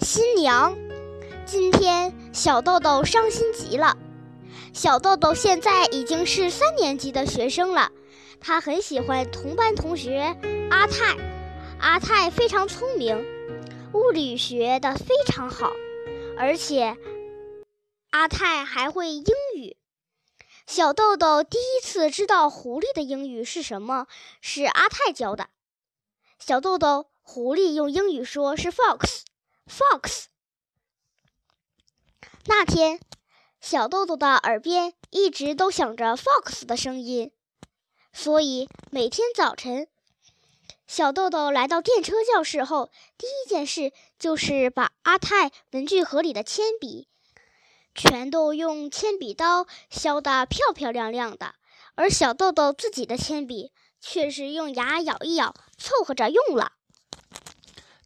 新娘，今天小豆豆伤心极了。小豆豆现在已经是三年级的学生了，他很喜欢同班同学阿泰。阿泰非常聪明，物理学的非常好，而且阿泰还会英语。小豆豆第一次知道狐狸的英语是什么，是阿泰教的。小豆豆，狐狸用英语说是 fox Fox。那天，小豆豆的耳边一直都响着 fox 的声音，所以每天早晨，小豆豆来到电车教室后，第一件事就是把阿泰文具盒里的铅笔全都用铅笔刀削得漂漂亮亮的，而小豆豆自己的铅笔。却是用牙咬一咬，凑合着用了。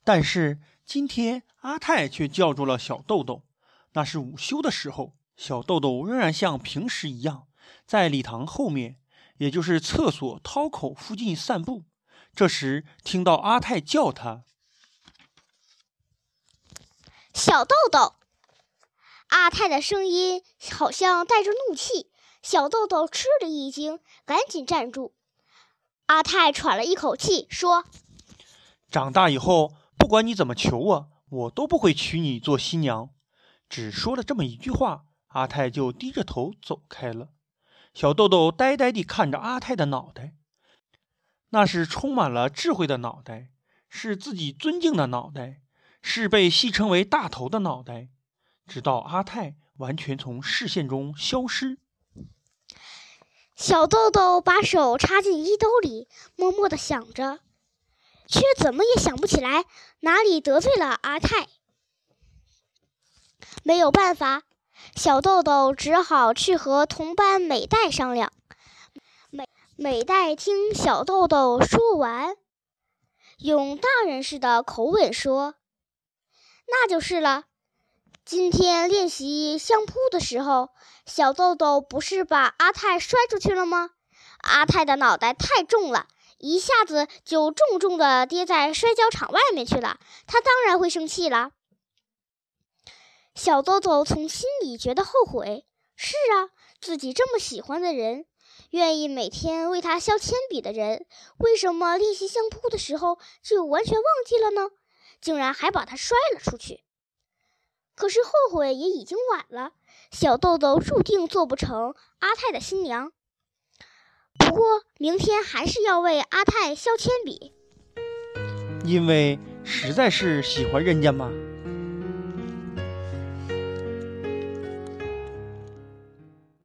但是今天阿泰却叫住了小豆豆。那是午休的时候，小豆豆仍然像平时一样，在礼堂后面，也就是厕所掏口附近散步。这时听到阿泰叫他：“小豆豆。”阿泰的声音好像带着怒气。小豆豆吃了一惊，赶紧站住。阿泰喘了一口气，说：“长大以后，不管你怎么求我，我都不会娶你做新娘。”只说了这么一句话，阿泰就低着头走开了。小豆豆呆呆地看着阿泰的脑袋，那是充满了智慧的脑袋，是自己尊敬的脑袋，是被戏称为大头的脑袋。直到阿泰完全从视线中消失。小豆豆把手插进衣兜里，默默地想着，却怎么也想不起来哪里得罪了阿泰。没有办法，小豆豆只好去和同班美代商量。美美代听小豆豆说完，用大人似的口吻说：“那就是了。”今天练习相扑的时候，小豆豆不是把阿泰摔出去了吗？阿泰的脑袋太重了，一下子就重重的跌在摔跤场外面去了。他当然会生气了。小豆豆从心里觉得后悔。是啊，自己这么喜欢的人，愿意每天为他削铅笔的人，为什么练习相扑的时候就完全忘记了呢？竟然还把他摔了出去。可是后悔也已经晚了，小豆豆注定做不成阿泰的新娘。不过明天还是要为阿泰削铅笔，因为实在是喜欢人家嘛。